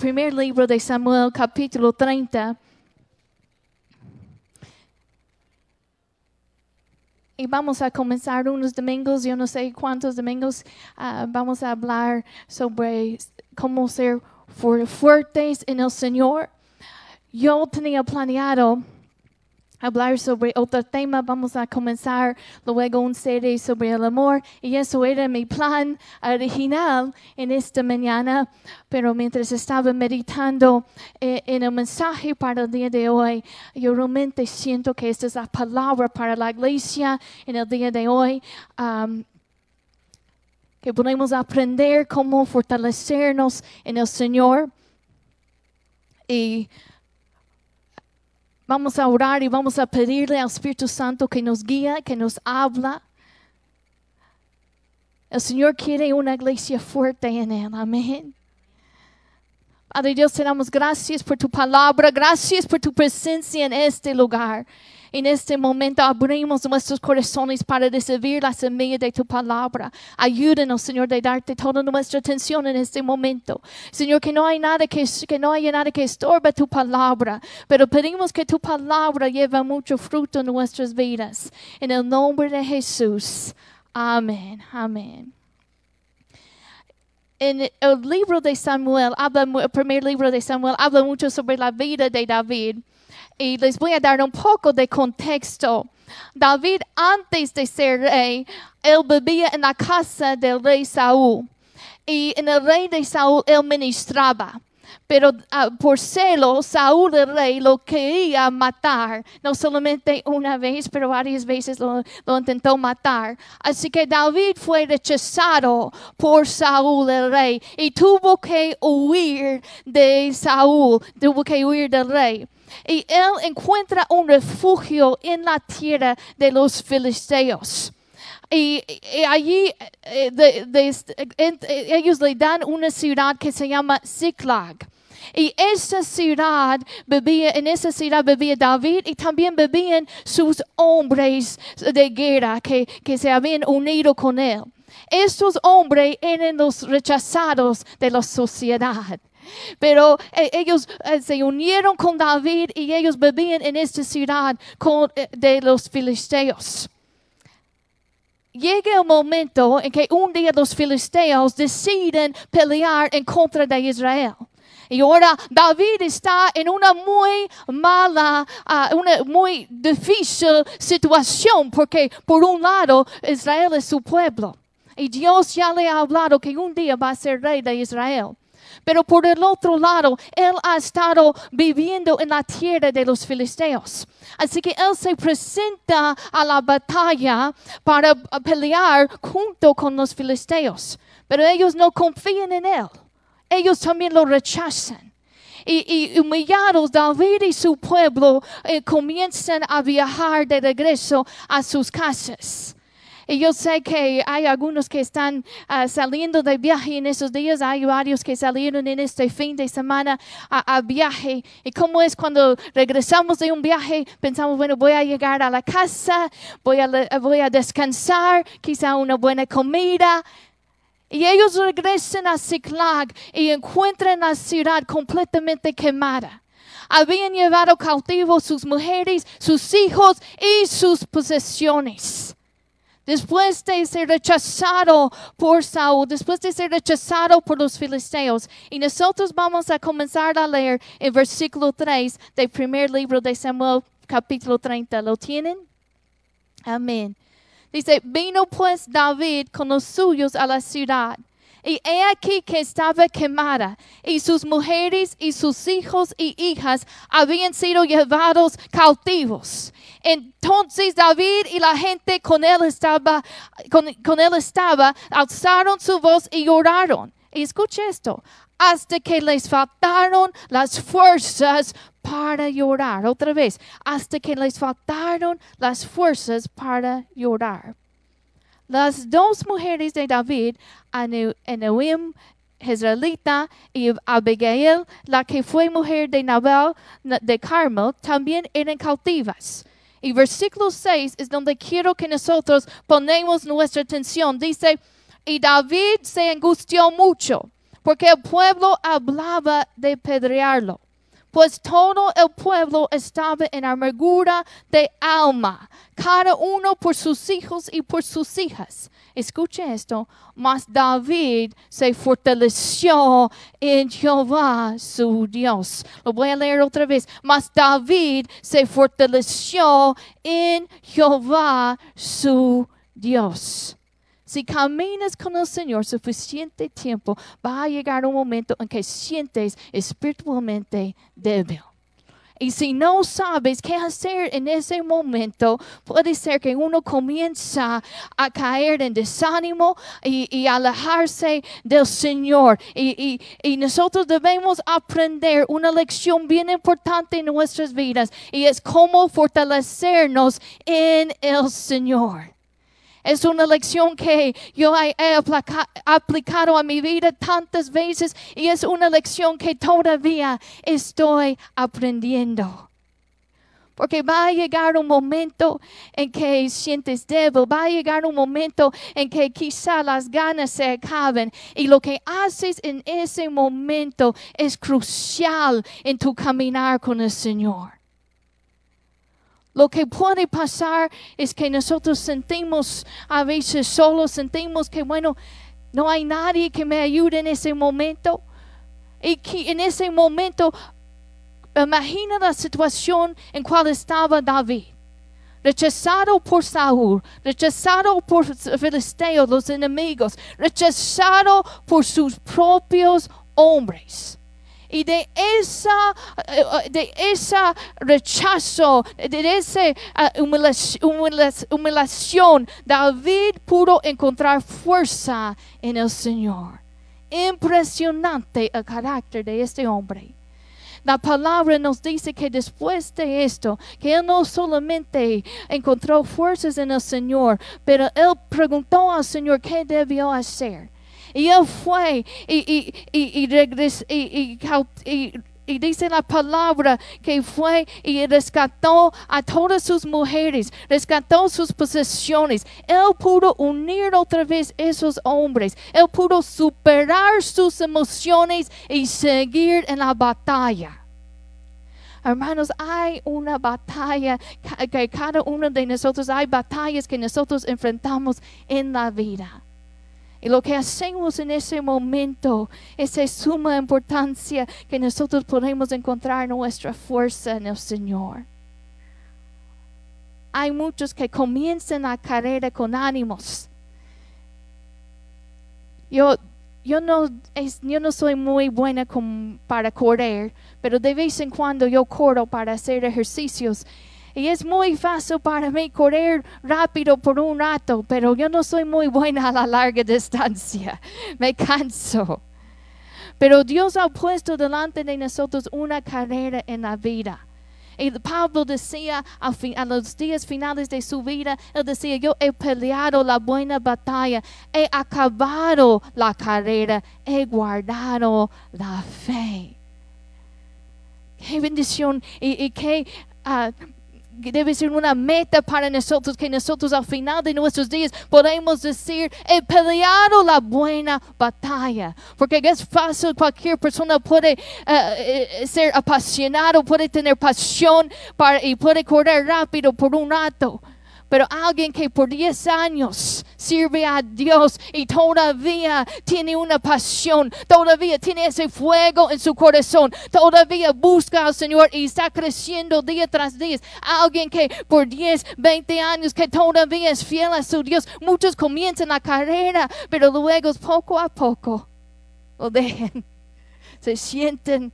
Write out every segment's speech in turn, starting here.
primer libro de Samuel, capítulo 30. Y vamos a comenzar unos domingos, yo no sé cuántos domingos, ah, vamos a hablar sobre cómo ser fu- fuertes en el Señor. Yo tenía planeado hablar sobre otro tema. Vamos a comenzar luego un serie sobre el amor. Y eso era mi plan original en esta mañana. Pero mientras estaba meditando eh, en el mensaje para el día de hoy, yo realmente siento que esta es la palabra para la iglesia en el día de hoy. Am, que podemos aprender cómo fortalecernos en el Señor. Y Vamos a orar y vamos a pedirle al Espíritu Santo que nos guíe, que nos habla. El Señor quiere una iglesia fuerte en Él. Amén. Padre Dios, te damos gracias por tu palabra, gracias por tu presencia en este lugar. En este momento abrimos nuestros corazones para recibir la semilla de tu palabra. Ayúdanos, Señor, de darte toda nuestra atención en este momento. Señor, que no hay nada que, que no haya nada que estorbe tu palabra, pero pedimos que tu palabra lleve mucho fruto en nuestras vidas. En el nombre de Jesús. Amén. Amén en el libro de Samuel, habla, el primer libro de Samuel, habla mucho sobre la vida de David. Y les voy a dar un poco de contexto. David, antes de ser rey, él vivía en la casa del rey Saúl. Y en el rey de Saúl, él ministraba. Pero ah, por celo, Saúl el rey lo quería matar, no solamente una vez, pero varias veces lo, lo intentó matar. Así que David fue rechazado por Saúl el rey y tuvo que huir de Saúl, tuvo que huir del rey. Y él encuentra un refugio en la tierra de los filisteos. Y, allí eh, en- eh, ellos le dan una ciudad que se llama Ziklag. Y esa ciudad vivía, en esa ciudad vivía David y también vivían sus hombres de guerra que, que se habían unido con él. Estos hombres eran los rechazados de la sociedad. Pero eh, ellos eh, se unieron con David y ellos vivían en esta ciudad eh, de los filisteos. Llega el momento en que un día los filisteos deciden pelear en contra de Israel. Y ahora David está en una muy mala, ah, una muy difícil situación porque por un lado Israel es su pueblo y Dios ya le ha hablado que un día va a ser rey de Israel. Pero por el otro lado, él ha estado viviendo en la tierra de los filisteos. Así que él se presenta a la batalla para pelear junto con los filisteos. Pero ellos no confían en él. Ellos también lo rechazan. Y, y humillados, David y su pueblo eh, comienzan a viajar de regreso a sus casas. Y yo sé que hay algunos que están ah, saliendo de viaje en esos días. Hay varios que salieron en este fin de semana a, viaje. Y cómo es cuando regresamos de un viaje, pensamos, bueno, voy a llegar a la casa, voy a, voy a descansar, quizá una buena comida. Y ellos regresan a Ziklag y encuentran la ciudad completamente quemada. Habían llevado cautivos sus mujeres, sus hijos y sus posesiones. Después de ser rechazado por Saúl, después de ser rechazado por los filisteos. Y nosotros vamos a comenzar a leer el versículo 3 del primer libro de Samuel, capítulo 30. ¿Lo tienen? Amén. Dice, vino pues David con los suyos a la ciudad. Y he aquí que estaba quemada, y sus mujeres y sus hijos y hijas habían sido llevados cautivos. Entonces David y la gente con él estaba, con, él estaba, alzaron su voz y lloraron. Y escucha esto, hasta que les faltaron las fuerzas para llorar. Otra vez, hasta que les faltaron las fuerzas para llorar. Las dos mujeres de David, Enuim, Jezreelita, y Abigail, la que fue mujer de Nabal na- de Carmel, también eran cautivas. Y versículo 6 es donde quiero que nosotros ponemos nuestra atención. Dice, y David se angustió mucho porque el pueblo hablaba de pedrearlo. Pues todo el pueblo estaba en amargura de alma, cada uno por sus hijos y por sus hijas. Escuche esto, mas David se fortaleció en Jehová su Dios. Lo voy a leer otra vez. Mas David se fortaleció en Jehová su Dios. Si caminas con el Señor suficiente tiempo, va a llegar un momento en que sientes espiritualmente débil. Y si no sabes qué hacer en ese momento, puede ser que uno comienza a caer en desánimo y, alejarse del Señor. Y, nosotros debemos aprender una lección bien importante en nuestras vidas y es cómo fortalecernos en el Señor. Es una lección que yo he aplicado a mi vida tantas veces y es una lección que todavía estoy aprendiendo. Porque va a llegar un momento en que sientes débil, va a llegar un momento en que quizá las ganas se acaben y lo que haces en ese momento es crucial en tu caminar con el Señor. Lo que puede pasar es que nosotros sentimos a veces solos, sentimos que, bueno, no hay nadie que me ayude en ese momento. Y que en ese momento, imagina la situación en cual estaba David. Rechazado por Saúl, rechazado por filisteos, los enemigos, rechazado por sus propios hombres. Y de esa, eh, eh, de esa rechazo, de esa humillación, David pudo encontrar fuerza en el Señor. Impresionante el carácter de este hombre. La palabra nos dice que después de esto, que él no solamente encontró fuerzas en el Señor, pero él preguntó al Señor qué debió hacer. Y él fue y, y, y, y dice la palabra que fue y rescató a todas sus mujeres, rescató sus posesiones. Él pudo unir otra vez esos hombres. Él pudo superar sus emociones y seguir en la batalla. Hermanos, hay una batalla que cada uno de nosotros, hay batallas que nosotros enfrentamos en la vida. Y lo que hacemos en ese momento es de suma importancia que nosotros podemos encontrar nuestra fuerza en el Señor. Hay muchos que comienzan la carrera con ánimos. Yo, yo, no, yo no soy muy buena para correr, pero de vez en cuando yo corro para hacer ejercicios y es muy fácil para mí correr rápido por un rato, pero yo no soy muy buena a la larga distancia. Me canso. Pero Dios ha puesto delante de nosotros una carrera en la vida. Y Pablo decía a, a, los días finales de su vida, él decía, yo he peleado la buena batalla, he acabado la carrera, he guardado la fe. Qué bendición y, y qué uh, debe ser una meta para nosotros, que nosotros al final de nuestros días podemos decir, he peleado la buena batalla. Porque es fácil, cualquier persona puede uh, ser apasionado, puede tener pasión para, y puede correr rápido por un rato. Pero alguien que por 10 años sirve a Dios y todavía tiene una pasión, todavía tiene ese fuego en su corazón, todavía busca al Señor y está creciendo día tras día. Alguien que por 10, 20 años que todavía es fiel a su Dios. Muchos comienzan la carrera, pero luego poco a poco lo dejan. Se sienten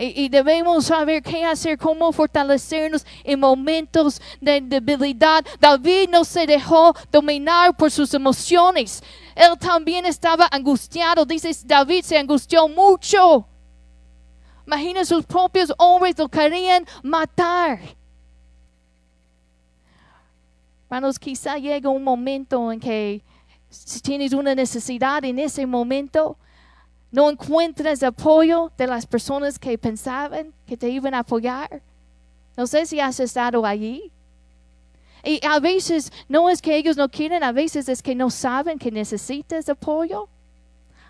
y, debemos saber qué hacer, cómo fortalecernos en momentos de debilidad. David no se dejó dominar por sus emociones. Él también estaba angustiado. Dice, David se angustió mucho. Imagina sus propios hombres lo querían matar. Hermanos, quizá llega un momento en que si tienes una necesidad en ese momento, no encuentras apoyo de las personas que pensaban que te iban a apoyar. No sé si has estado allí. Y a veces no es que ellos no quieren, a veces es que no saben que necesitas apoyo.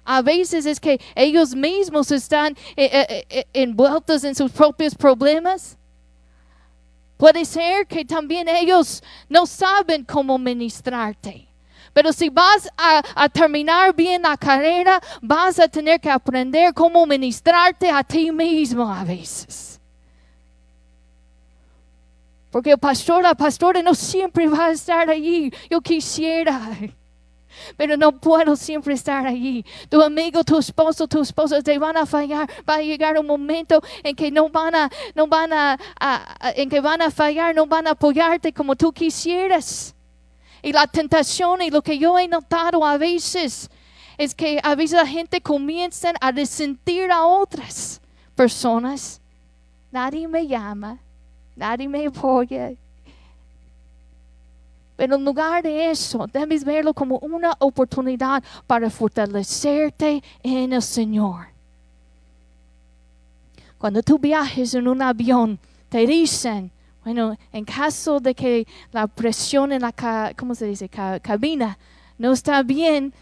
A veces es que ellos mismos están eh, eh, eh, envueltos en sus propios problemas. Puede ser que también ellos no saben cómo ministrarte. Pero si vas a, terminar bien la carrera, vas a tener que aprender cómo ministrarte a ti mismo a veces. Porque el pastor, la pastora no siempre va a estar allí. Yo quisiera. Pero no puedo siempre estar allí. Tu amigo, tu esposo, tu esposa te van a fallar. Va a llegar un momento en que no van a, no van a, en que van a fallar, no van a apoyarte como tú quisieras. Y la tentación y lo que yo he notado a veces es que a veces la gente comienza a resentir a otras personas. Nadie me llama, nadie me apoya. Pero en lugar de eso, debes verlo como una oportunidad para fortalecerte en el Señor. Cuando tú viajes en un avión, te dicen, bueno, en caso de que la presión en la, ¿cómo se dice? cabina no está bien,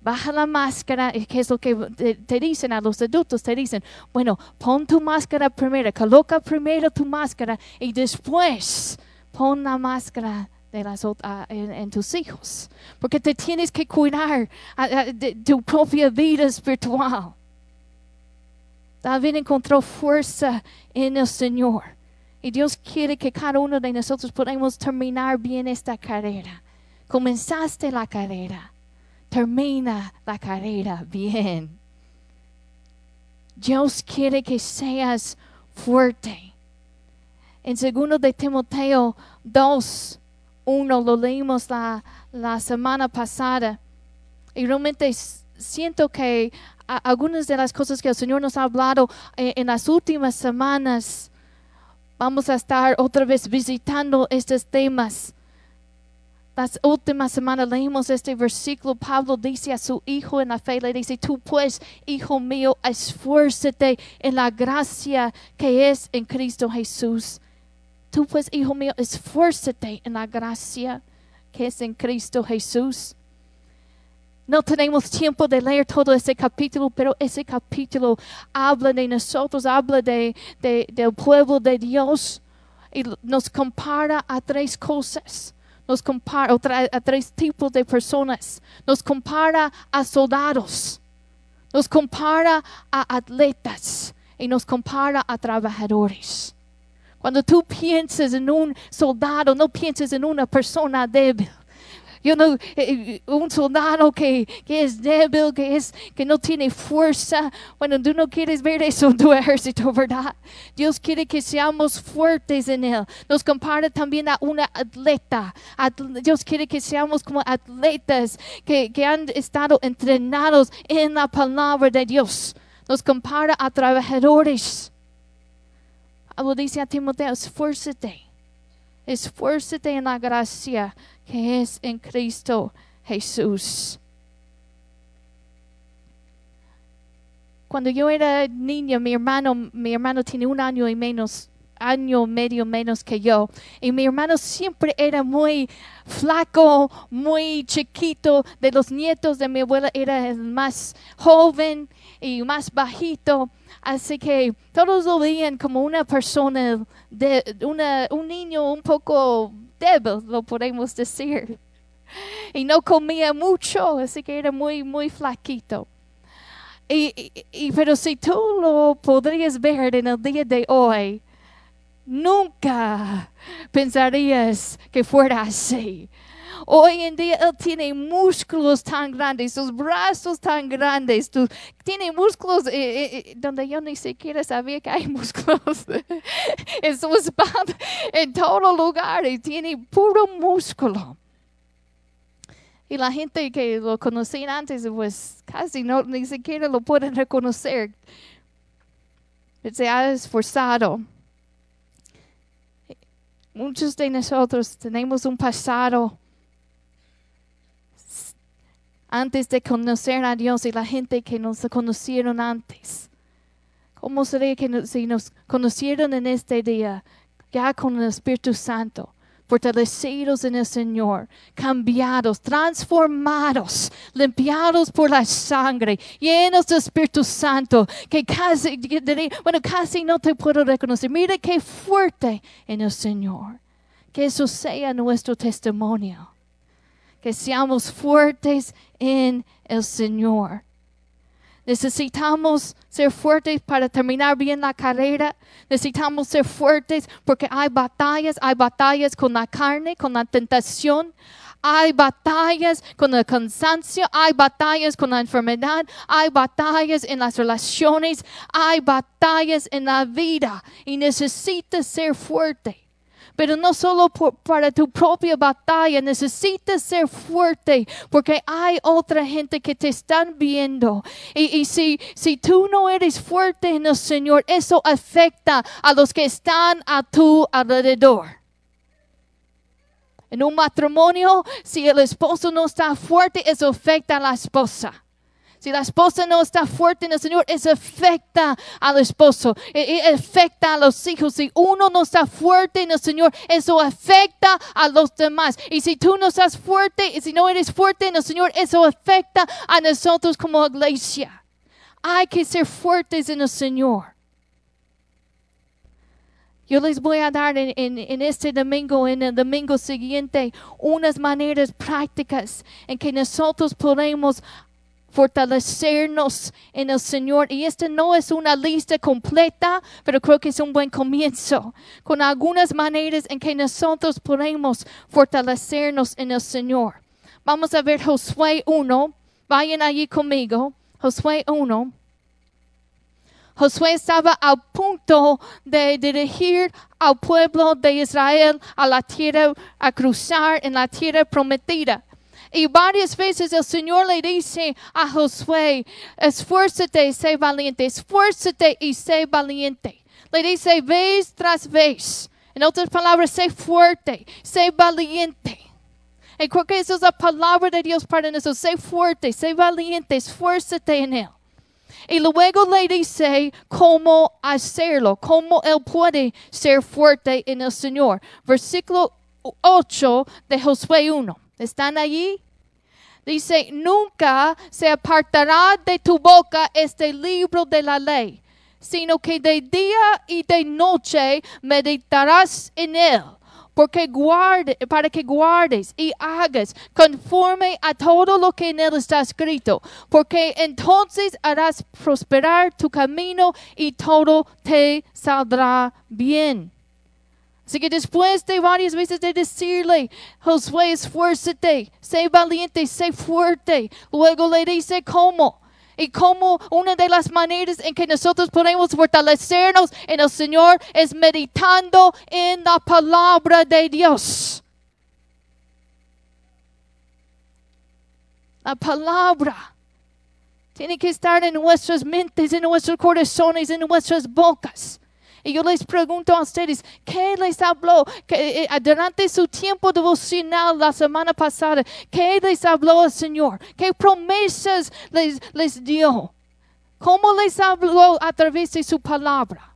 baja la máscara, que es lo que te, dicen a los adultos, te dicen, bueno, pon tu máscara primero, coloca primero tu máscara y después pon la máscara de las, en, tus hijos, porque te tienes que cuidar de tu propia vida espiritual. David encontró fuerza en el Señor. Y Dios quiere que cada uno de nosotros podamos terminar bien esta carrera. Comenzaste la carrera. Termina la carrera bien. Dios quiere que seas fuerte. En segundo de Timoteo 2, 1 lo leímos la, la semana pasada. Y realmente siento que algunas de las cosas que el Señor nos ha hablado eh, en las últimas semanas Vamos a estar otra vez visitando estos temas. Las últimas semanas leímos este versículo. Pablo dice a su hijo en la fe, le dice, tú pues, hijo mío, esfuérzate en la gracia que es en Cristo Jesús. Tú pues, hijo mío, esfuérzate en la gracia que es en Cristo Jesús. No tenemos tiempo de leer todo ese capítulo, pero ese capítulo habla de nosotros, habla de, del pueblo de Dios y nos compara a tres cosas. Nos compara a tres tipos de personas. Nos compara a soldados. Nos compara a atletas y nos compara a trabajadores. Cuando tú piensas en un soldado, no piensas en una persona débil yo no, eh, eh, un soldado que, que, es débil, que, es, que no tiene fuerza. Bueno, tú no quieres ver eso en tu ejército, ¿verdad? Dios quiere que seamos fuertes en Él. Nos compara también a una atleta. Dios quiere que seamos como atletas que, que han estado entrenados en la palabra de Dios. Nos compara a trabajadores. Algo dice a Timoteo, esfuérzate. Esfuérzate en la gracia que es en Cristo Jesús. Cuando yo era niña, mi hermano, mi hermano tiene un año y menos, año medio menos que yo, y mi hermano siempre era muy flaco, muy chiquito. De los nietos de mi abuela era el más joven y más bajito. Así que todos lo veían como una persona, de, un niño un poco débil, lo podemos decir. Y no comía mucho, así que era muy, muy flaquito. Y, y, pero si tú lo podrías ver en el día de hoy, nunca pensarías que fuera así. Hoy en día él tiene músculos tan grandes, sus brazos tan grandes, tiene músculos eh, eh, eh, donde yo ni siquiera sabía que hay músculos en su espalda, en todo lugar, y tiene puro músculo. Y la gente que lo conocía antes, pues casi no, ni siquiera lo pueden reconocer. Se ha esforzado. Muchos de nosotros tenemos un pasado antes de conocer a Dios y la gente que nos conocieron antes. ¿Cómo sería que si nos conocieron en este día, ya con el Espíritu Santo? fortalecidos en el Señor, cambiados, transformados, limpiados por la sangre, llenos del Espíritu Santo, que casi, bueno, casi no te puedo reconocer. Mira qué fuerte en el Señor. Que eso sea nuestro testimonio. Que seamos fuertes en el Señor. Necesitamos ser fuertes para terminar bien la carrera. Necesitamos ser fuertes porque hay batallas, hay batallas con la carne, con la tentación. Hay batallas con el cansancio, hay batallas con la enfermedad, hay batallas en las relaciones, hay batallas en la vida y necesitas ser fuerte pero no solo para tu propia batalla, necesitas ser fuerte porque hay otra gente que te están viendo. Y, si, si tú no eres fuerte en el Señor, eso afecta a los que están a tu alrededor. En un matrimonio, si el esposo no está fuerte, eso afecta a la esposa. Si la esposa no está fuerte en el Señor, eso afecta al esposo, e, e, afecta a los hijos. Si uno no está fuerte en el Señor, eso afecta a los demás. Y si tú no estás fuerte, y si no eres fuerte en el Señor, eso afecta a nosotros como iglesia. Hay que ser fuertes en el Señor. Yo les voy a dar en, este domingo, en el domingo siguiente, unas maneras prácticas en que nosotros podemos fortalecernos en el Señor. Y esta no es una lista completa, pero creo que es un buen comienzo, con algunas maneras en que nosotros podemos fortalecernos en el Señor. Vamos a ver Josué 1. Vayan allí conmigo. Josué 1. Josué estaba a punto de dirigir al pueblo de Israel a la tierra, a cruzar en la tierra prometida. Y varias veces el Señor le dice a Josué, esfuérzate y sé valiente, esfuérzate y sé valiente. Le dice vez tras vez. En otras palabras, sé fuerte, sé valiente. Y creo que esa es la palabra de Dios para nosotros. Sé fuerte, sé valiente, esfuérzate en Él. Y luego le dice cómo hacerlo, cómo Él puede ser fuerte en el Señor. Versículo 8 de Josué 1. ¿Están allí? Dice, nunca se apartará de tu boca este libro de la ley, sino que de día y de noche meditarás en él, porque guarde, para que guardes y hagas conforme a todo lo que en él está escrito, porque entonces harás prosperar tu camino y todo te saldrá bien. Así que después de varias veces de decirle, Josué, esfuérzate, sé valiente, sé fuerte, luego le dice cómo. Y cómo una de las maneras en que nosotros podemos fortalecernos en el Señor es meditando en la palabra de Dios. La palabra tiene que estar en nuestras mentes, en nuestros corazones, en nuestras bocas. Y yo les pregunto a ustedes, ¿qué les habló que, eh, durante su tiempo devocional la semana pasada? ¿Qué les habló el Señor? ¿Qué promesas les, les dio? ¿Cómo les habló a través de su palabra?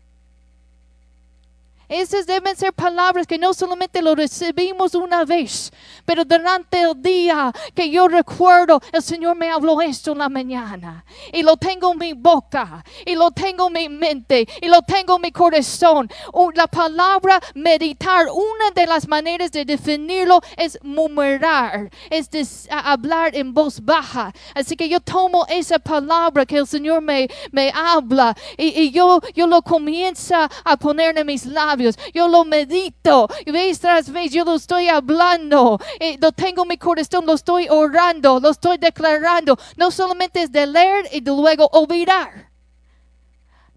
Esas deben ser palabras que no solamente lo recibimos una vez, pero durante el día que yo recuerdo, el Señor me habló esto en la mañana. Y lo tengo en mi boca, y lo tengo en mi mente, y lo tengo en mi corazón. La palabra meditar, una de las maneras de definirlo es murmurar, es hablar en voz baja. Así que yo tomo esa palabra que el Señor me, me habla y, yo, yo lo comienzo a poner en mis labios yo lo medito, vez tras vez yo lo estoy hablando, lo tengo en mi corazón, lo estoy orando, lo estoy declarando. No solamente es de leer y de luego olvidar.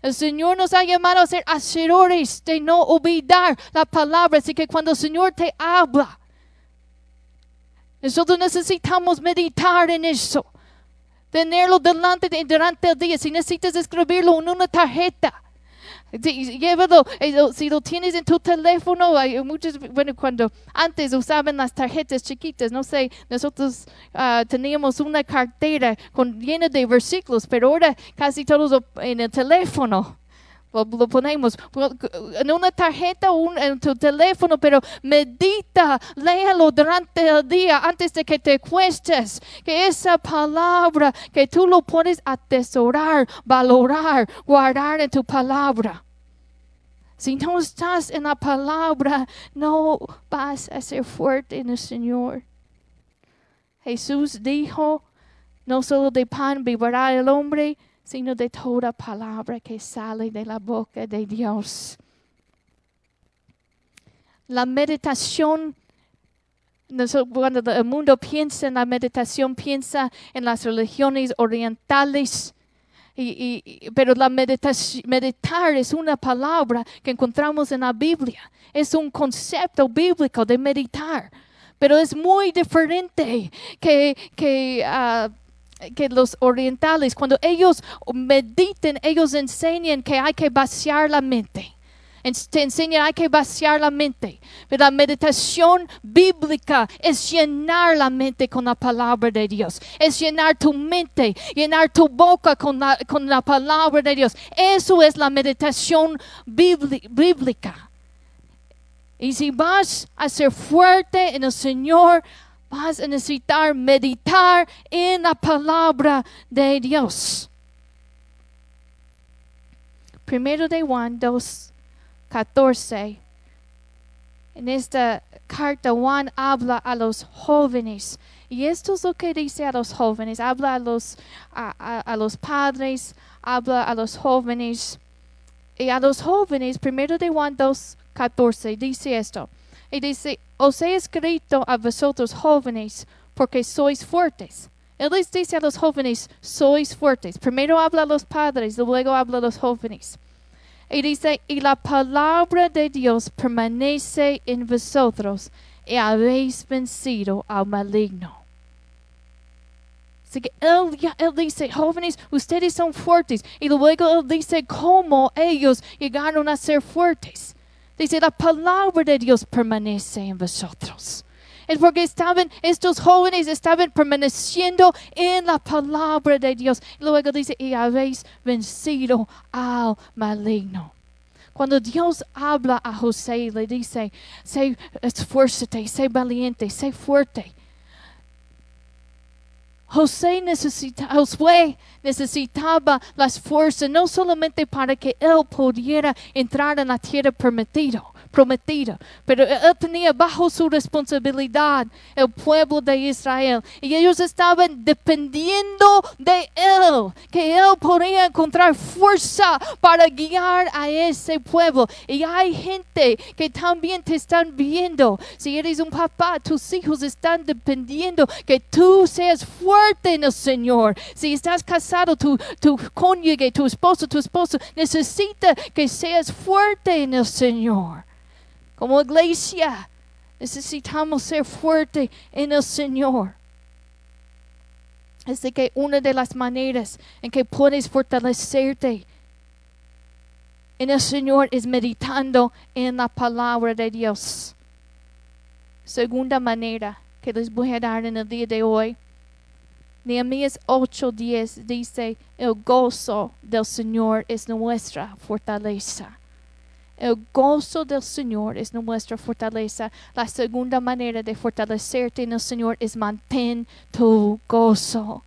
El Señor nos ha llamado a ser hacedores de no olvidar la palabra. Así que cuando el Señor te habla, nosotros necesitamos meditar en eso. Tenerlo delante de, durante el día. Si necesitas escribirlo en una tarjeta. Llévalo, eh, si lo tienes en tu teléfono, hay muchos, bueno, cuando antes usaban las tarjetas chiquitas, no sé, nosotros uh, teníamos una cartera con, llena de versículos, pero ahora casi todos en el teléfono. Lo, ponemos en una tarjeta o en tu teléfono, pero medita, léalo durante el día antes de que te cuestes. Que esa palabra, que tú lo puedes atesorar, valorar, guardar en tu palabra. Si no estás en la palabra, no vas a ser fuerte en el Señor. Jesús dijo, no solo de pan vivirá el hombre, sino de toda palabra que sale de la boca de Dios. La meditación, cuando el mundo piensa en la meditación, piensa en las religiones orientales. Y, pero la meditar es una palabra que encontramos en la Biblia. Es un concepto bíblico de meditar. Pero es muy diferente que, que, ah, que los orientales. Cuando ellos mediten, ellos enseñan que hay que vaciar la mente. En- Te enseñan hay que vaciar la mente. Pero la meditación bíblica es llenar la mente con la palabra de Dios. Es llenar tu mente, llenar tu boca con la, con la palabra de Dios. Eso es la meditación bíblica. Y si vas a ser fuerte en el Señor, vas a necesitar meditar en la palabra de Dios. Primero de Juan 2, 14. En esta carta Juan habla a los jóvenes. Y esto es lo que dice a los jóvenes. Habla a los, a, a- a los padres, habla a los jóvenes. Y a los jóvenes, primero de Juan 2, 14, dice esto. Y dice, os he escrito a vosotros jóvenes porque sois fuertes. Él les dice a los jóvenes, sois fuertes. Primero habla a los padres, luego habla a los jóvenes. Y dice, y la palabra de Dios permanece en vosotros y habéis vencido al maligno. Así que él, dice, jóvenes, ustedes son fuertes. Y luego él dice cómo ellos llegaron a ser fuertes. Dice, la palabra de Dios permanece en vosotros. Es porque estaban, estos jóvenes estaban permaneciendo en la palabra de Dios. Luego dice, y habéis vencido al maligno. Cuando Dios habla a José, le dice, sé esfuérzate, sé valiente, sé fuerte. José Josué necesitaba las fuerzas no solamente para que él pudiera entrar en la tierra prometida, prometida, pero él tenía bajo su responsabilidad el pueblo de Israel y ellos estaban dependiendo de él, que él podía encontrar fuerza para guiar a ese pueblo. Y hay gente que también te están viendo. Si eres un papá, tus hijos están dependiendo que tú seas fuerte en el Señor. Si estás casado, tu, tu cónyuge, tu esposo, tu esposo necesita que seas fuerte en el Señor. Como iglesia, necesitamos ser fuerte en el Señor. Así que una de las maneras en que puedes fortalecerte en el Señor es meditando en la palabra de Dios. Segunda manera que les voy a dar en el día de hoy. Nehemías 8:10 dice, el gozo del Señor es nuestra fortaleza. El gozo del Señor es nuestra fortaleza. La segunda manera de fortalecerte en el Señor es mantén tu gozo.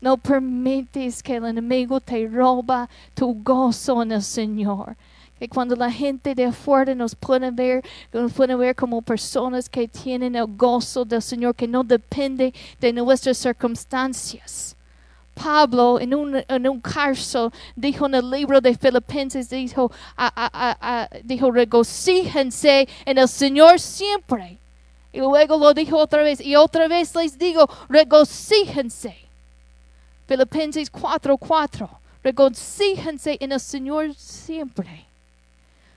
No permites que el enemigo te roba tu gozo en el Señor. Que cuando la gente de afuera nos puede ver, nos puede ver como personas que tienen el gozo del Señor, que no depende de nuestras circunstancias. Pablo en un, en un caso dijo en el libro de Filipenses, dijo, dijo, regocíjense en el Señor siempre. Y luego lo dijo otra vez, y otra vez les digo, regocíjense. Filipenses 4:4. Regocíjense en el Señor siempre.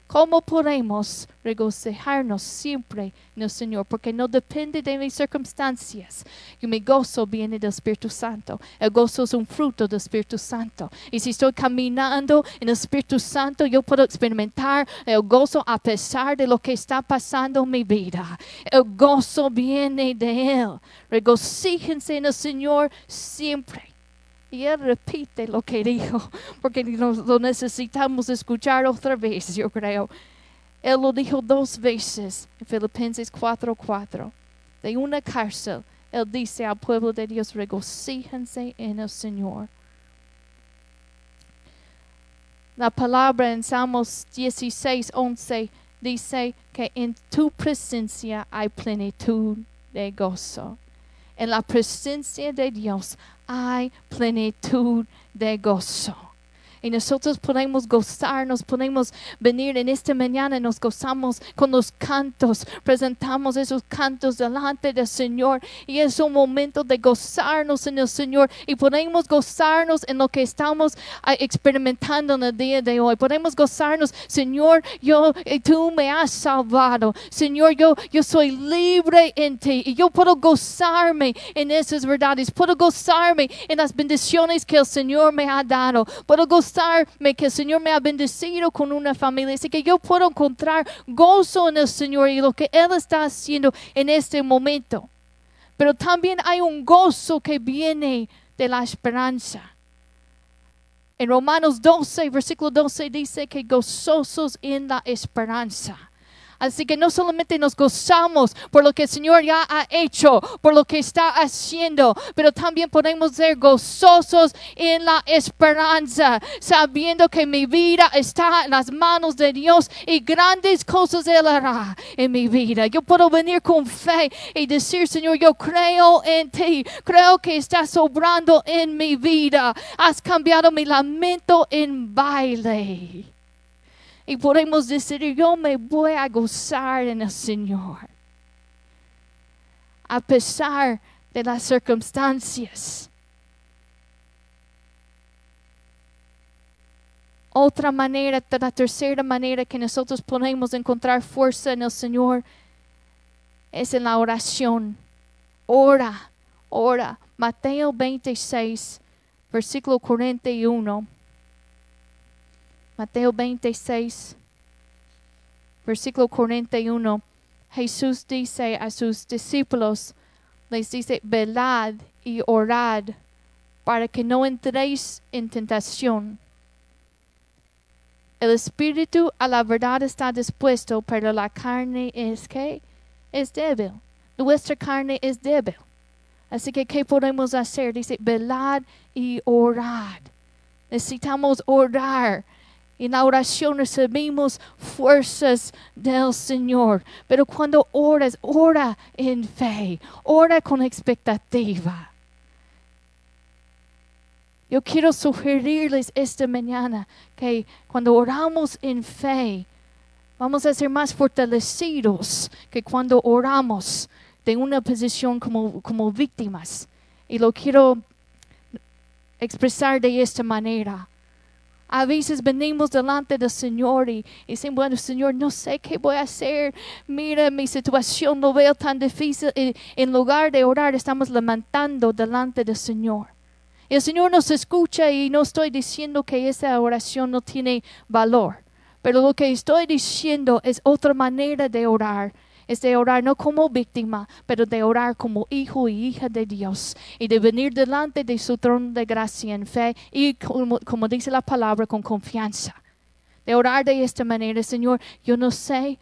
¿Cómo podemos regocijarnos siempre en el Señor? Porque no depende de mis circunstancias. Y mi gozo viene del Espíritu Santo. El gozo es un fruto del Espíritu Santo. Y si estoy caminando en el Espíritu Santo, yo puedo experimentar el gozo a pesar de lo que está pasando en mi vida. El gozo viene de Él. Regocíjense en el Señor siempre. Y él repite lo que dijo, porque nos, lo necesitamos escuchar otra vez, yo creo. Él lo dijo dos veces en Filipenses 4:4. De una cárcel, él dice al pueblo de Dios, regocíjense en el Señor. La palabra en Salmos 16, 11 dice que en tu presencia hay plenitud de gozo. En la presencia de Dios hay plenitud de gozo. Y nosotros podemos gozarnos, podemos venir en esta mañana, nos gozamos con los cantos, presentamos esos cantos delante del Señor. Y es un momento de gozarnos en el Señor. Y podemos gozarnos en lo que estamos ah, experimentando en el día de hoy. Podemos gozarnos, Señor, yo, eh, tú me has salvado. Señor, yo, yo soy libre en ti. Y yo puedo gozarme en esas verdades. Puedo gozarme en las bendiciones que el Señor me ha dado. Puedo gozarme que el Señor me ha bendecido con una familia. Así que yo puedo encontrar gozo en el Señor y lo que Él está haciendo en este momento. Pero también hay un gozo que viene de la esperanza. En Romanos 12, versículo 12 dice que gozosos en la esperanza. Así que no solamente nos gozamos por lo que el Señor ya ha hecho, por lo que está haciendo, pero también podemos ser gozosos en la esperanza, sabiendo que mi vida está en las manos de Dios y grandes cosas Él hará en mi vida. Yo puedo venir con fe y decir, Señor, yo creo en ti, creo que estás sobrando en mi vida. Has cambiado mi lamento en baile y podemos decir, yo me voy a gozar en el Señor. A pesar de las circunstancias. Otra manera, la tercera manera que nosotros podemos encontrar fuerza en el Señor es en la oración. Ora, ora. Mateo 26, versículo 41. Mateo 26, versículo 41. Jesús dice a sus discípulos, les dice, velad y orad para que no entréis en tentación. El espíritu a la verdad está dispuesto, pero la carne es que es débil. Nuestra carne es débil. Así que, ¿qué podemos hacer? Dice, velad y orad. Necesitamos orar en la oración recibimos fuerzas del Señor. Pero cuando oras, ora en fe, ora con expectativa. Yo quiero sugerirles esta mañana que cuando oramos en fe, vamos a ser más fortalecidos que cuando oramos de una posición como, como víctimas. Y lo quiero expresar de esta manera. A veces venimos delante del Señor y, dicen, bueno, Señor, no sé qué voy a hacer. Mira, mi situación lo veo tan difícil. Y en lugar de orar, estamos lamentando delante del Señor. El Señor nos escucha y no estoy diciendo que esa oración no tiene valor. Pero lo que estoy diciendo es otra manera de orar es de orar no como víctima, pero de orar como hijo y hija de Dios y de venir delante de su trono de gracia en fe y como, dice la palabra, con confianza. De orar de esta manera, Señor, yo no sé,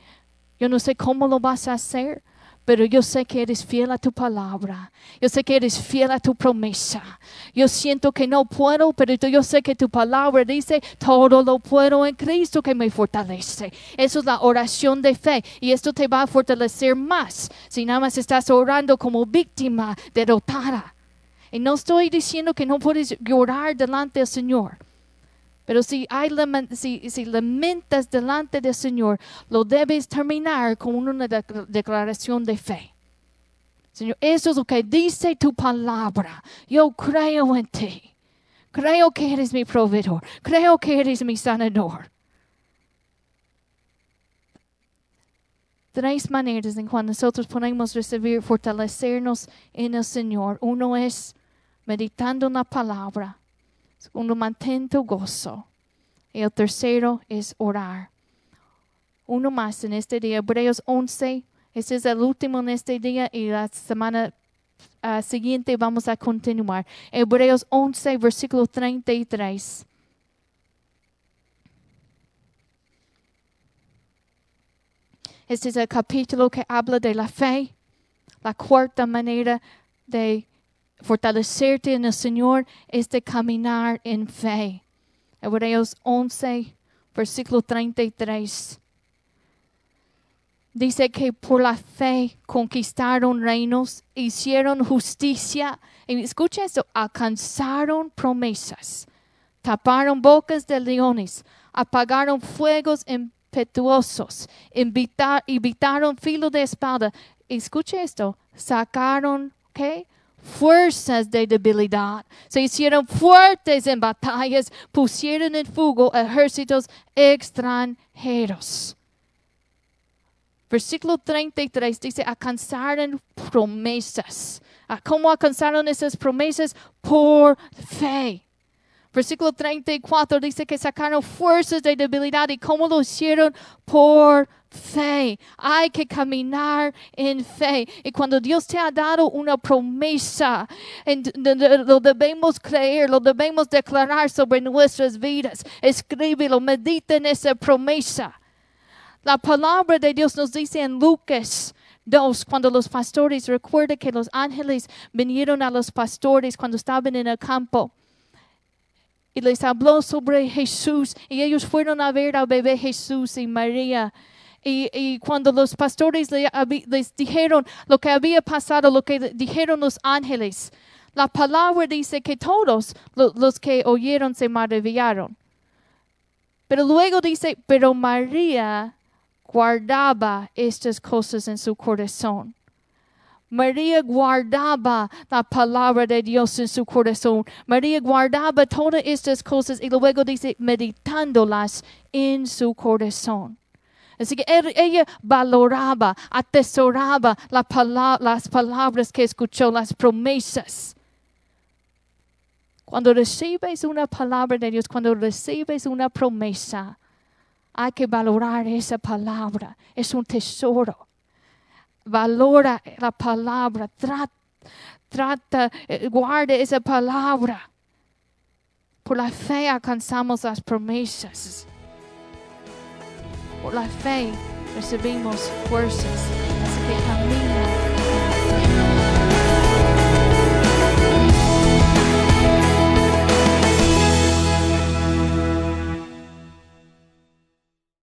yo no sé cómo lo vas a hacer, pero yo sé que eres fiel a tu palabra. Yo sé que eres fiel a tu promesa. Yo siento que no puedo, pero yo sé que tu palabra dice, todo lo puedo en Cristo que me fortalece. Eso es la oración de fe y esto te va a fortalecer más si nada más estás orando como víctima derrotada. Y no estoy diciendo que no puedes llorar delante del Señor. Pero si, hay, si, si lamentas delante del Señor, lo debes terminar con una declaración de fe. Señor, eso es lo que dice tu palabra. Yo creo en ti. Creo que eres mi proveedor. Creo que eres mi sanador. Tres maneras en cual nosotros podemos recibir, fortalecernos en el Señor. Uno es meditando en la palabra. Segundo, mantén tu gozo. El tercero es orar. Uno más en este día, Hebreos 11. Este es el último en este día y la semana ah, siguiente vamos a continuar. Hebreos 11, versículo 33. Este es el capítulo que habla de la fe. La cuarta manera de fortalecerte en el Señor es de caminar en fe. Hebreos 11, versículo 33. Dice que por la fe conquistaron reinos, hicieron justicia. Y escucha esto, alcanzaron promesas, taparon bocas de leones, apagaron fuegos impetuosos, invitar, evitaron filo de espada. Escucha esto, sacaron, ¿qué? Fuerzas de debilidad. Se hicieron fuertes en batallas, pusieron en fuego ejércitos extranjeros. Versículo 33 dice, alcanzaron promesas. Ah, ¿Cómo alcanzaron esas promesas? Por fe. Versículo 34 dice que sacaron fuerzas de debilidad y cómo lo hicieron por fe. Hay que caminar en fe. Y cuando Dios te ha dado una promesa, lo debemos creer, lo debemos declarar sobre nuestras vidas. Escríbelo, medita en esa promesa. La palabra de Dios nos dice en Lucas 2, cuando los pastores, recuerda que los ángeles vinieron a los pastores cuando estaban en el campo y les habló sobre Jesús y ellos fueron a ver al bebé Jesús y María. Y, cuando los pastores les dijeron lo que había pasado, lo que dijeron los ángeles, la palabra dice que todos los que oyeron se maravillaron. Pero luego dice, pero María guardaba estas cosas en su corazón. María guardaba la palabra de Dios en su corazón. María guardaba todas estas cosas y luego dice, meditándolas en su corazón. Así que ella valoraba, atesoraba las palabras que escuchó, las promesas. Cuando recibes una palabra de Dios, cuando recibes una promesa, hay que valorar esa palabra. Es un tesoro valora la palabra, trata, trata, eh, guarda esa palabra. Por la fe alcanzamos las promesas. Por la fe recibimos fuerzas. Así que camina